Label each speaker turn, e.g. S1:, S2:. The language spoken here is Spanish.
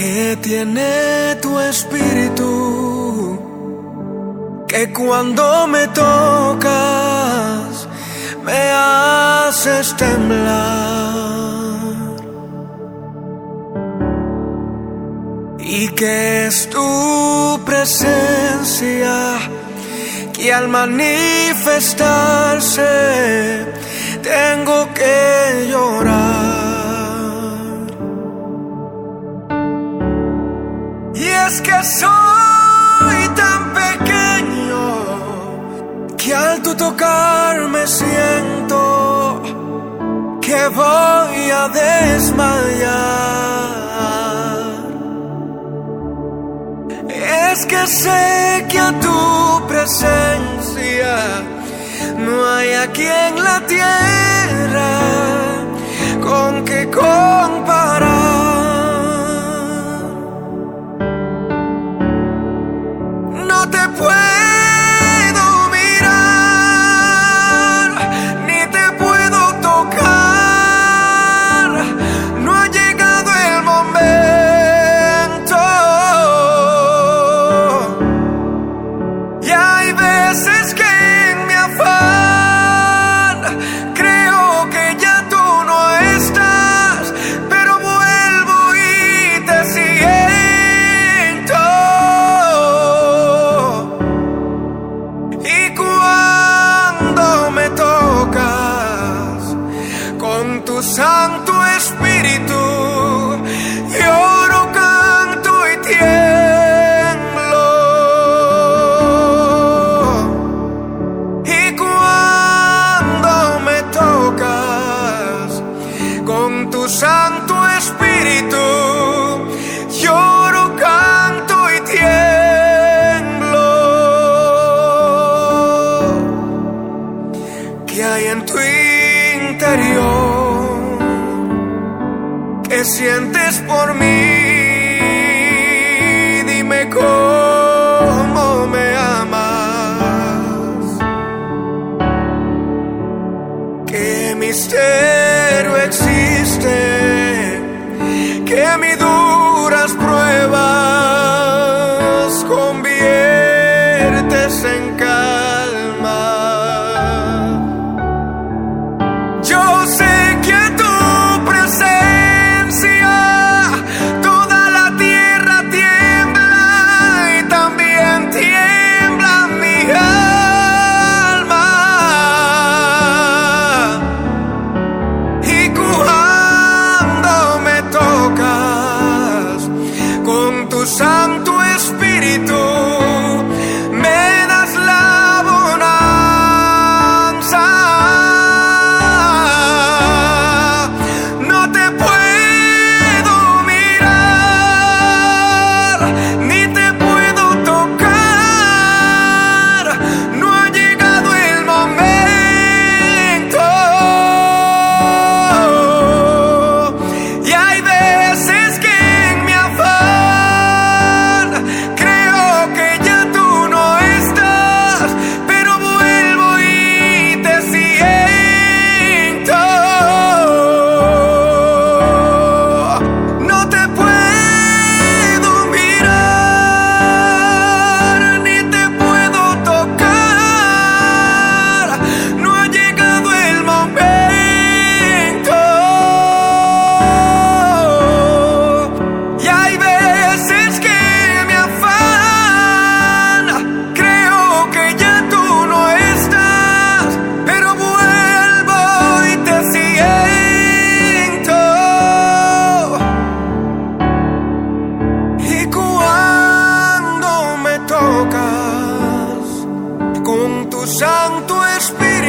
S1: que tiene tu espíritu, que cuando me tocas me haces temblar. Y que es tu presencia que al manifestarse tengo que llorar. Es que soy tan pequeño que al tu tocarme siento que voy a desmayar. Es que sé que a tu presencia no hay aquí en la tierra con que comparar. Santo. cómo me amas. Qué misterio existe, que mi Santo Espíritu.